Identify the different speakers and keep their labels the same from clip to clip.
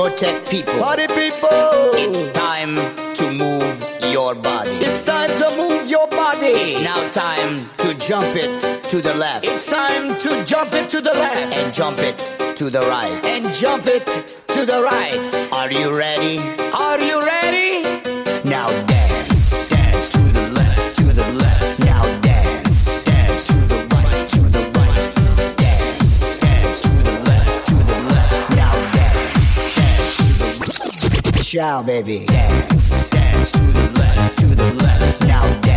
Speaker 1: Discotheque people.
Speaker 2: Party people.
Speaker 1: It's time to move your body.
Speaker 2: It's time to move your body.
Speaker 1: It's now time to jump it to the left.
Speaker 2: It's time to jump it to the left.
Speaker 1: And jump it to the right.
Speaker 2: And jump it to the right.
Speaker 1: Are you ready?
Speaker 2: Are you ready?
Speaker 1: The baby. Dance. Dance to the left, to the left.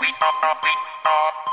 Speaker 1: we, uh, we, uh,